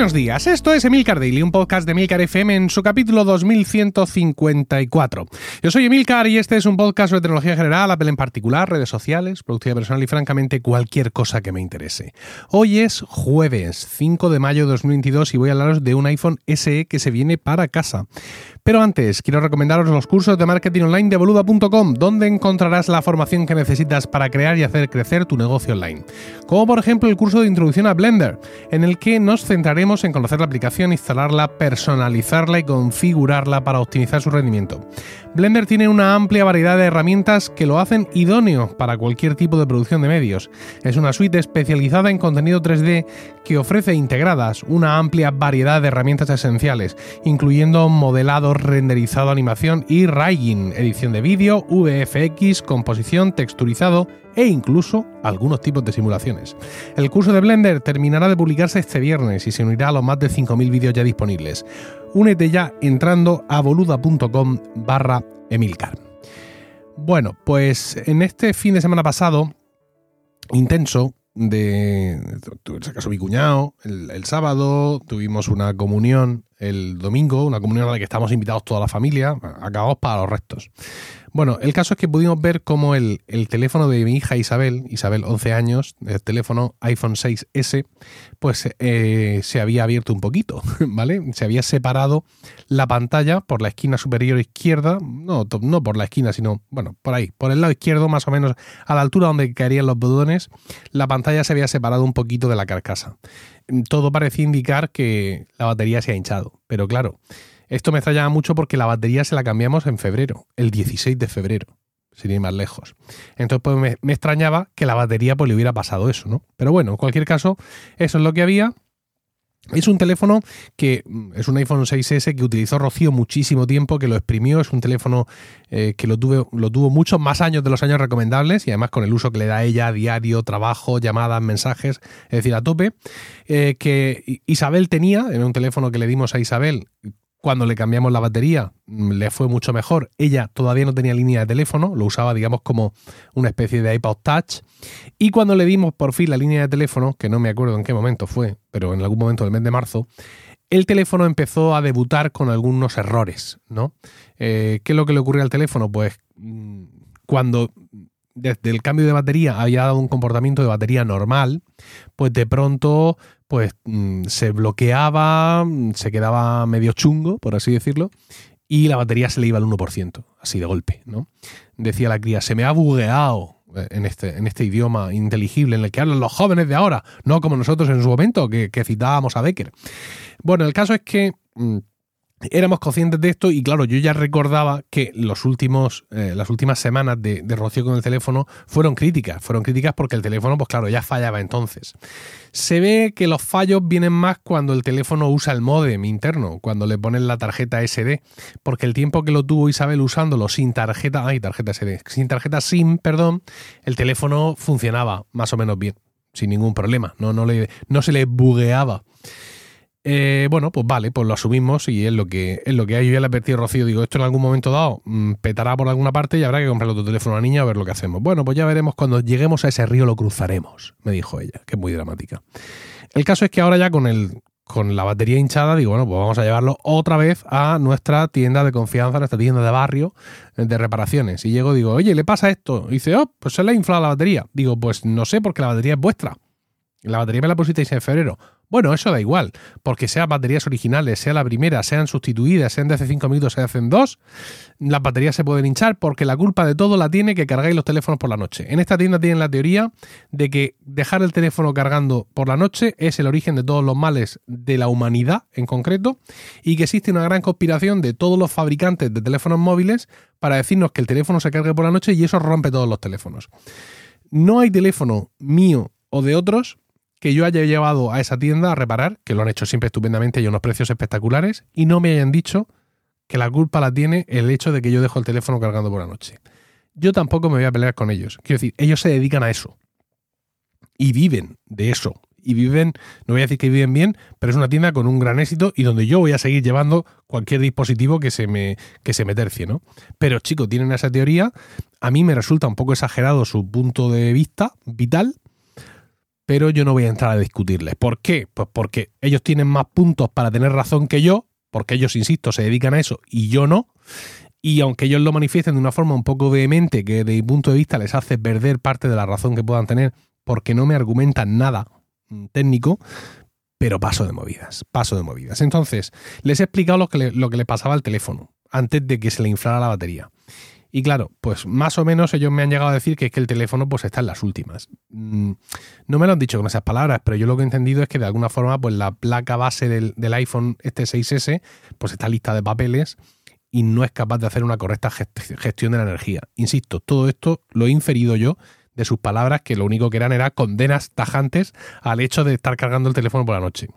Buenos días, esto es Emilcar Daily, un podcast de Emilcar FM en su capítulo 2154. Yo soy Emilcar y este es un podcast sobre tecnología general, Apple en particular, redes sociales, productividad personal y francamente cualquier cosa que me interese. Hoy es jueves 5 de mayo de 2022 y voy a hablaros de un iPhone SE que se viene para casa. Pero antes, quiero recomendaros los cursos de marketing online de boluda.com, donde encontrarás la formación que necesitas para crear y hacer crecer tu negocio online. Como por ejemplo el curso de introducción a Blender, en el que nos centraremos en conocer la aplicación, instalarla, personalizarla y configurarla para optimizar su rendimiento. Blender tiene una amplia variedad de herramientas que lo hacen idóneo para cualquier tipo de producción de medios. Es una suite especializada en contenido 3D que ofrece integradas una amplia variedad de herramientas esenciales, incluyendo modelado, renderizado, animación y rigging, edición de vídeo, VFX, composición, texturizado e incluso algunos tipos de simulaciones. El curso de Blender terminará de publicarse este viernes y se unirá a los más de 5.000 vídeos ya disponibles. Únete ya entrando a boluda.com barra Emilcar. Bueno, pues en este fin de semana pasado, intenso, de se casó mi cuñado el, el, sábado, tuvimos una comunión el domingo, una comunión a la que estamos invitados toda la familia, acabados para los restos. Bueno, el caso es que pudimos ver cómo el, el, teléfono de mi hija Isabel, Isabel 11 años, el teléfono iPhone 6S, pues eh, se había abierto un poquito, ¿vale? Se había separado la pantalla por la esquina superior izquierda, no, no por la esquina, sino, bueno, por ahí, por el lado izquierdo, más o menos a la altura donde caerían los botones, la pantalla se había separado un poquito de la carcasa. Todo parecía indicar que la batería se ha hinchado, pero claro, esto me extrañaba mucho porque la batería se la cambiamos en febrero, el 16 de febrero, sin ir más lejos. Entonces pues me, me extrañaba que la batería pues le hubiera pasado eso, ¿no? Pero bueno, en cualquier caso, eso es lo que había. Es un teléfono que mm, es un iPhone 6S que utilizó Rocío muchísimo tiempo, que lo exprimió. Es un teléfono eh, que lo, tuve, lo tuvo muchos más años de los años recomendables y además con el uso que le da ella diario, trabajo, llamadas, mensajes, es decir, a tope. Eh, que Isabel tenía, en un teléfono que le dimos a Isabel cuando le cambiamos la batería, mm, le fue mucho mejor. Ella todavía no tenía línea de teléfono, lo usaba, digamos, como una especie de iPod Touch. Y cuando le dimos por fin la línea de teléfono, que no me acuerdo en qué momento fue, pero en algún momento del mes de marzo, el teléfono empezó a debutar con algunos errores, ¿no? Eh, ¿Qué es lo que le ocurrió al teléfono? Pues mm, cuando desde el cambio de batería había dado un comportamiento de batería normal, pues de pronto pues mm, se bloqueaba, se quedaba medio chungo, por así decirlo, y la batería se le iba al 1%, así de golpe, ¿no? Decía la cría, se me ha bugueado eh, en este, en este idioma inteligible en el que hablan los jóvenes de ahora, no como nosotros en su momento, que, que citábamos a Becker. Bueno, el caso es que... Mm, éramos conscientes de esto y claro, yo ya recordaba que los últimos, eh, las últimas semanas de, Rocío con el teléfono fueron críticas, fueron críticas porque el teléfono, pues claro, ya fallaba entonces. Se ve que los fallos vienen más cuando el teléfono usa el modem interno, cuando le ponen la tarjeta SD, porque el tiempo que lo tuvo Isabel usándolo sin tarjeta, ay, tarjeta SD, sin tarjeta SIM, perdón, el teléfono funcionaba más o menos bien, sin ningún problema, no, no, le, no se le bugueaba. Eh, bueno, pues vale, pues lo asumimos y es lo que es lo que hay. Yo ya le advertí a Rocío, digo, esto en algún momento dado mmm, petará por alguna parte y habrá que comprar otro teléfono a la niña a ver lo que hacemos. Bueno, pues ya veremos cuando lleguemos a ese río lo cruzaremos, me dijo ella, que es muy dramática. El caso es que ahora ya con el con la batería hinchada, digo, bueno, pues vamos a llevarlo otra vez a nuestra tienda de confianza, nuestra tienda de barrio de reparaciones. Y llego, digo, oye, ¿le pasa esto? Y dice, oh, pues se le ha inflado la batería. Digo, pues no sé, porque la batería es vuestra. La batería me la pusisteis en febrero. Bueno, eso da igual, porque sean baterías originales, sea la primera, sean sustituidas, sean de hace 5 minutos, se hacen dos, las baterías se pueden hinchar porque la culpa de todo la tiene que cargáis los teléfonos por la noche. En esta tienda tienen la teoría de que dejar el teléfono cargando por la noche es el origen de todos los males de la humanidad en concreto y que existe una gran conspiración de todos los fabricantes de teléfonos móviles para decirnos que el teléfono se cargue por la noche y eso rompe todos los teléfonos. No hay teléfono mío o de otros que yo haya llevado a esa tienda a reparar, que lo han hecho siempre estupendamente y a unos precios espectaculares, y no me hayan dicho que la culpa la tiene el hecho de que yo dejo el teléfono cargando por la noche. Yo tampoco me voy a pelear con ellos. Quiero decir, ellos se dedican a eso. Y viven de eso. Y viven, no voy a decir que viven bien, pero es una tienda con un gran éxito y donde yo voy a seguir llevando cualquier dispositivo que se me, que se me tercie, ¿no? Pero chicos, tienen esa teoría. A mí me resulta un poco exagerado su punto de vista vital, pero yo no voy a entrar a discutirles. ¿Por qué? Pues porque ellos tienen más puntos para tener razón que yo, porque ellos, insisto, se dedican a eso y yo no. Y aunque ellos lo manifiesten de una forma un poco vehemente, que de mi punto de vista les hace perder parte de la razón que puedan tener, porque no me argumentan nada mm, técnico, pero paso de movidas, paso de movidas. Entonces, les he explicado lo que lo que le pasaba al teléfono antes de que se le inflara la batería. Y claro, pues más o menos ellos me han llegado a decir que es que el teléfono pues está en las últimas. Mm, no me lo han dicho con esas palabras, pero yo lo que he entendido es que de alguna forma pues la placa base del, iPhone este 6S pues está lista de papeles y no es capaz de hacer una correcta gestión de la energía. Insisto, todo esto lo he inferido yo de sus palabras que lo único que eran era condenas tajantes al hecho de estar cargando el teléfono por la noche.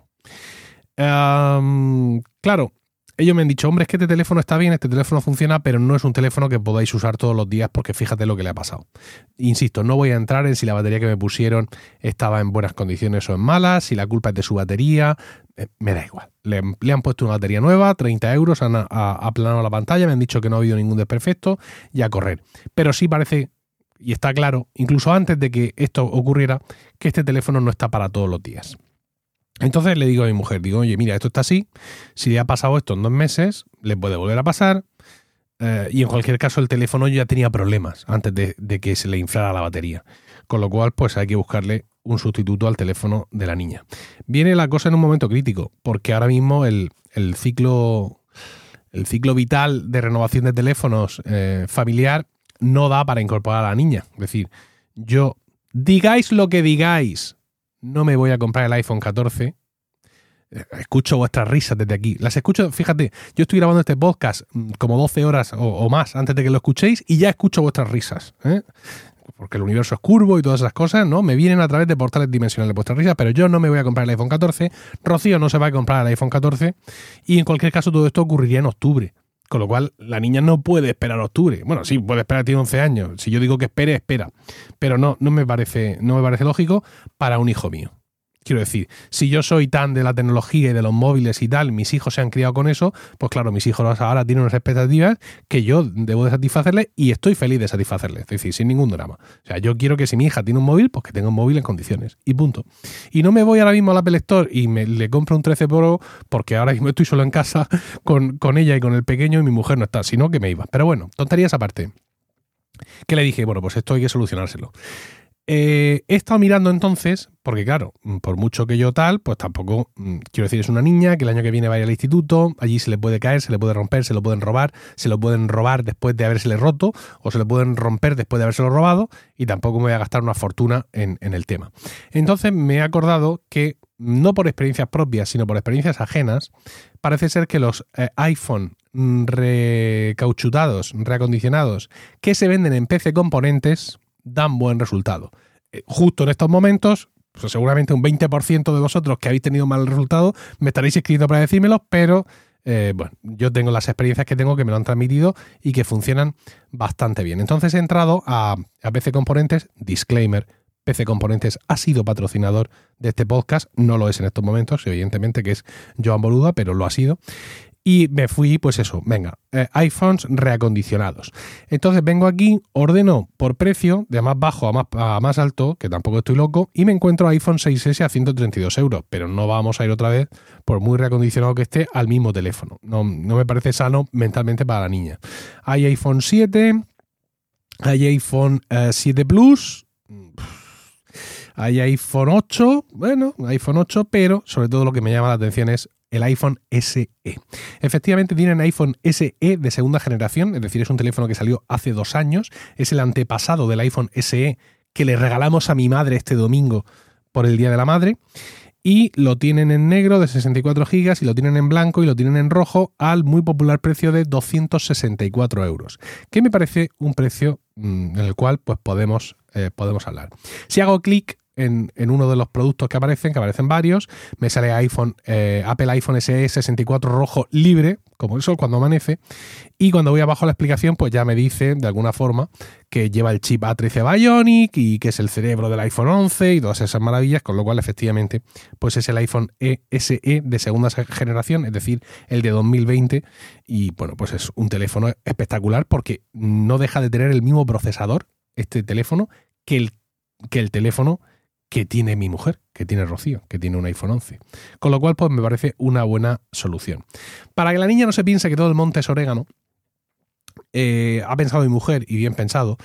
claro, ellos me han dicho, hombre, es que este teléfono está bien, este teléfono funciona, pero no es un teléfono que podáis usar todos los días porque fíjate lo que le ha pasado. Insisto, no voy a entrar en si la batería que me pusieron estaba en buenas condiciones o en malas, si la culpa es de su batería, eh, me da igual. Le, han puesto una batería nueva, 30 euros, han aplanado la pantalla, me han dicho que no ha habido ningún desperfecto y a correr. Pero sí parece, y está claro, incluso antes de que esto ocurriera, que este teléfono no está para todos los días. Entonces le digo a mi mujer, digo, oye, mira, esto está así, si le ha pasado esto en dos meses, le puede volver a pasar, eh, y en cualquier caso el teléfono ya tenía problemas antes de, que se le inflara la batería. Con lo cual, pues hay que buscarle un sustituto al teléfono de la niña. Viene la cosa en un momento crítico, porque ahora mismo el, ciclo el ciclo vital de renovación de teléfonos eh, familiar no da para incorporar a la niña. Es decir, yo digáis lo que digáis, no me voy a comprar el iPhone 14. Eh, escucho vuestras risas desde aquí. Las escucho, fíjate, yo estoy grabando este podcast mm, como 12 horas o, más antes de que lo escuchéis y ya escucho vuestras risas. ¿eh? Porque el universo es curvo y todas esas cosas, ¿no? Me vienen a través de portales dimensionales vuestras risas, pero yo no me voy a comprar el iPhone 14. Rocío no se va a comprar el iPhone 14. Y en cualquier caso, todo esto ocurriría en octubre. Con lo cual, la niña no puede esperar octubre. Bueno, sí, puede esperar, tiene 11 años. Si yo digo que espere, espera. Pero no, no me parece, no me parece lógico para un hijo mío. Quiero decir, si yo soy tan de la tecnología y de los móviles y tal, mis hijos se han criado con eso, pues claro, mis hijos ahora tienen unas expectativas que yo debo de satisfacerles y estoy feliz de satisfacerles, es decir, sin ningún drama. O sea, yo quiero que si mi hija tiene un móvil, pues que tenga un móvil en condiciones y punto. Y no me voy ahora mismo al Apple Store y me, le compro un 13 Pro porque ahora mismo estoy solo en casa con, con ella y con el pequeño y mi mujer no está, sino que me iba. Pero bueno, tonterías aparte. Que le dije, bueno, pues esto hay que solucionárselo. Eh, he estado mirando entonces, porque claro, mm, por mucho que yo tal, pues tampoco, mm, quiero decir, es una niña que el año que viene va a ir al instituto, allí se le puede caer, se le puede romper, se lo pueden robar, se lo pueden robar después de habérsele roto, o se le pueden romper después de habérselo robado, y tampoco me voy a gastar una fortuna en, el tema. Entonces me he acordado que, no por experiencias propias, sino por experiencias ajenas, parece ser que los eh, iPhone mm, recauchutados, reacondicionados, que se venden en PC Componentes, dan buen resultado. Eh, justo en estos momentos, pues seguramente un 20% de vosotros que habéis tenido mal resultado me estaréis escribiendo para decírmelo, pero eh, bueno, yo tengo las experiencias que tengo que me lo han transmitido y que funcionan bastante bien. Entonces he entrado a PC Componentes, disclaimer, PC Componentes ha sido patrocinador de este podcast, no lo es en estos momentos, evidentemente que es Joan Boluda, pero lo ha sido. Y me fui, pues eso, venga, eh, iPhones reacondicionados. Entonces vengo aquí, ordeno por precio, de más bajo a más, a más alto, que tampoco estoy loco, y me encuentro iPhone 6S a 132 euros. Pero no vamos a ir otra vez, por muy reacondicionado que esté, al mismo teléfono. No, me parece sano mentalmente para la niña. Hay iPhone 7, hay iPhone 7 eh, Plus. Hay iPhone 8, bueno, iPhone 8, pero sobre todo lo que me llama la atención es el iPhone SE. Efectivamente tienen iPhone SE de segunda generación, es decir, es un teléfono que salió hace dos años, es el antepasado del iPhone SE que le regalamos a mi madre este domingo por el Día de la Madre. Y lo tienen en negro de 64 GB y lo tienen en blanco y lo tienen en rojo al muy popular precio de 264 euros, que me parece un precio mm, en el cual pues podemos, eh, podemos hablar. Si hago clic en, uno de los productos que aparecen, que aparecen varios, me sale iPhone, eh, Apple iPhone SE 64 rojo libre, como el sol cuando amanece, y cuando voy abajo a la explicación, pues ya me dice de alguna forma que lleva el chip A13 Bionic y que es el cerebro del iPhone 11 y todas esas maravillas, con lo cual efectivamente pues es el iPhone SE de segunda generación, es decir, el de 2020, y bueno, pues es un teléfono espectacular porque no deja de tener el mismo procesador, este teléfono, que el, que el teléfono que tiene mi mujer, que tiene Rocío, que tiene un iPhone 11. Con lo cual, pues me parece una buena solución. Para que la niña no se piense que todo el monte es orégano, eh, ha pensado mi mujer, y bien pensado,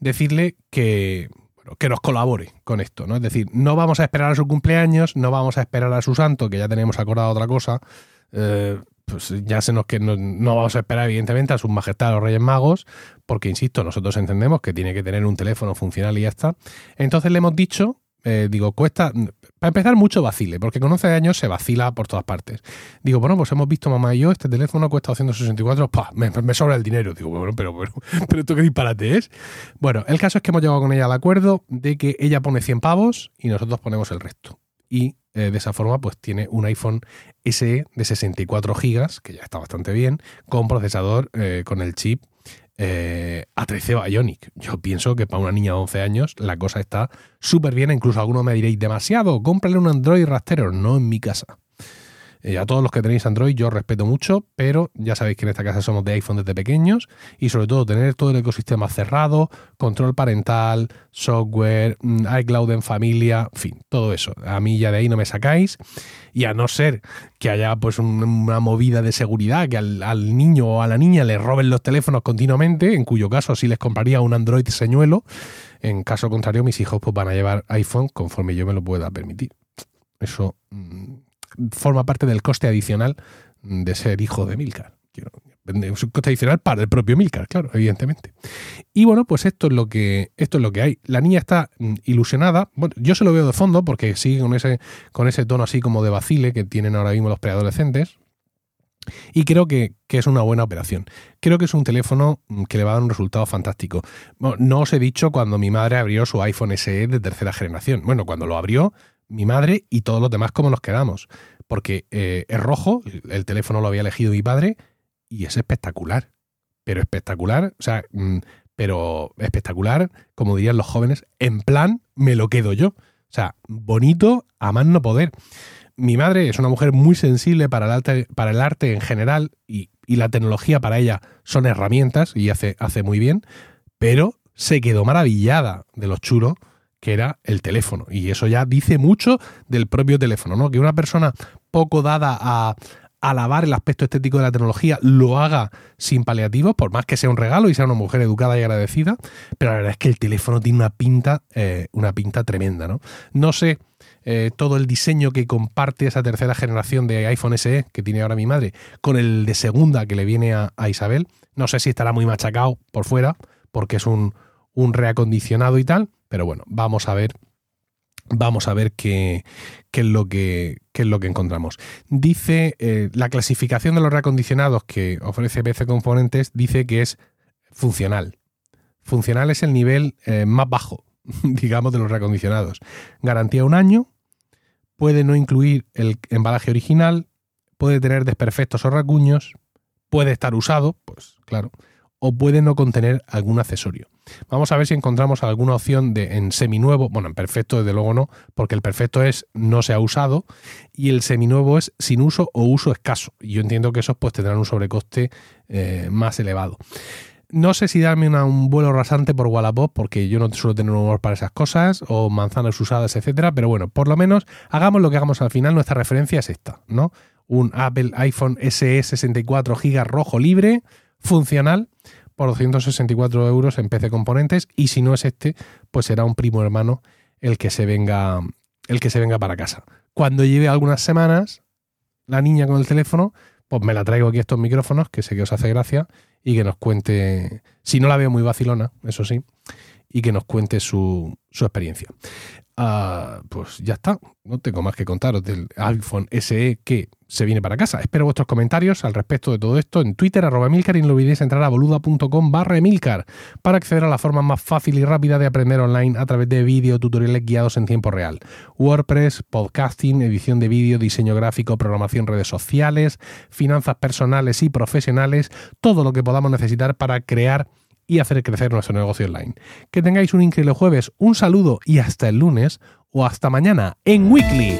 decirle que, que nos colabore con esto, ¿no? Es decir, no vamos a esperar a su cumpleaños, no vamos a esperar a su santo, que ya tenemos acordado otra cosa. Eh, pues ya se nos que no, no, vamos a esperar, evidentemente, a sus majestades los Reyes Magos, porque, insisto, nosotros entendemos que tiene que tener un teléfono funcional y ya está. Entonces le hemos dicho eh, digo, cuesta, para empezar, mucho vacile, porque con 11 años se vacila por todas partes. Digo, bueno, pues hemos visto mamá y yo, este teléfono cuesta 264, ¡pah! Me, sobra el dinero. Digo, bueno, pero, pero, pero esto qué disparate es. Bueno, el caso es que hemos llegado con ella al acuerdo de que ella pone 100 pavos y nosotros ponemos el resto. Y eh, de esa forma, pues tiene un iPhone SE de 64 gigas, que ya está bastante bien, con procesador eh, con el chip eh, A13 Bionic. Yo pienso que para una niña de 11 años la cosa está súper bien. Incluso algunos me diréis, demasiado, cómprale un Android rastrero. No en mi casa. Eh, a todos los que tenéis Android yo respeto mucho, pero ya sabéis que en esta casa somos de iPhone desde pequeños y sobre todo tener todo el ecosistema cerrado, control parental, software, mm, iCloud en familia, en fin, todo eso. A mí ya de ahí no me sacáis y a no ser que haya pues una movida de seguridad, que al, niño o a la niña le roben los teléfonos continuamente, en cuyo caso sí les compraría un Android señuelo, en caso contrario mis hijos pues van a llevar iPhone conforme yo me lo pueda permitir. Eso mm, forma parte del coste adicional de ser hijo de Milcar. Es un coste adicional para el propio Milcar, claro, evidentemente. Y bueno, pues esto es lo que, esto es lo que hay. La niña está mm, ilusionada. Bueno, yo se lo veo de fondo porque sigue con ese, con ese tono así como de vacile que tienen ahora mismo los preadolescentes. Y creo que, que, es una buena operación. Creo que es un teléfono mm, que le va a dar un resultado fantástico. no os he dicho cuando mi madre abrió su iPhone SE de tercera generación. Bueno, cuando lo abrió, mi madre y todos los demás cómo nos quedamos. Porque eh, es rojo, el teléfono lo había elegido mi padre y es espectacular. Pero espectacular, o sea, mm, pero espectacular, como dirían los jóvenes, en plan me lo quedo yo. O sea, bonito a más no poder. Mi madre es una mujer muy sensible para el arte, para el arte en general y, y la tecnología para ella son herramientas y hace, hace muy bien, pero se quedó maravillada de los churos que era el teléfono. Y eso ya dice mucho del propio teléfono, ¿no? Que una persona poco dada a alabar el aspecto estético de la tecnología lo haga sin paliativos, por más que sea un regalo y sea una mujer educada y agradecida, pero la verdad es que el teléfono tiene una pinta, eh, una pinta tremenda, ¿no? No sé eh, todo el diseño que comparte esa tercera generación de iPhone SE que tiene ahora mi madre con el de segunda que le viene a, Isabel. No sé si estará muy machacado por fuera, porque es un reacondicionado y tal, pero bueno, vamos a ver. Vamos a ver qué, es, lo que, es lo que encontramos. Dice eh, la clasificación de los reacondicionados que ofrece PC Componentes, dice que es funcional. Funcional es el nivel eh, más bajo, digamos, de los reacondicionados. Garantía un año, puede no incluir el embalaje original, puede tener desperfectos o racuños, puede estar usado, pues claro, o puede no contener algún accesorio. Vamos a ver si encontramos alguna opción de en seminuevo, bueno, en perfecto desde luego no, porque el perfecto es no se ha usado y el seminuevo es sin uso o uso escaso. Y yo entiendo que esos pues tendrán un sobrecoste eh, más elevado. No sé si darme un vuelo rasante por Wallapop, porque yo no suelo tener humor para esas cosas, o manzanas usadas, etcétera, pero bueno, por lo menos hagamos lo que hagamos al final, nuestra referencia es esta, ¿no? Un Apple iPhone SE 64 GB rojo libre, funcional por 264 euros en PC Componentes y si no es este, pues será un primo hermano el que se venga, el que se venga para casa. Cuando lleve algunas semanas la niña con el teléfono, pues me la traigo aquí estos micrófonos, que sé que os hace gracia, y que nos cuente, si no la veo muy vacilona, eso sí, y que nos cuente su, su experiencia. Ah, pues ya está, no tengo más que contaros del iPhone SE que se viene para casa. Espero vuestros comentarios al respecto de todo esto en Twitter, arroba Milcar, y no olvidéis entrar a boluda.com barra Milcar para acceder a la forma más fácil y rápida de aprender online a través de vídeo tutoriales guiados en tiempo real. WordPress, podcasting, edición de vídeo, diseño gráfico, programación redes sociales, finanzas personales y profesionales, todo lo que podamos necesitar para crear y hacer crecer nuestro negocio online. Que tengáis un increíble jueves, un saludo y hasta el lunes o hasta mañana en Weekly.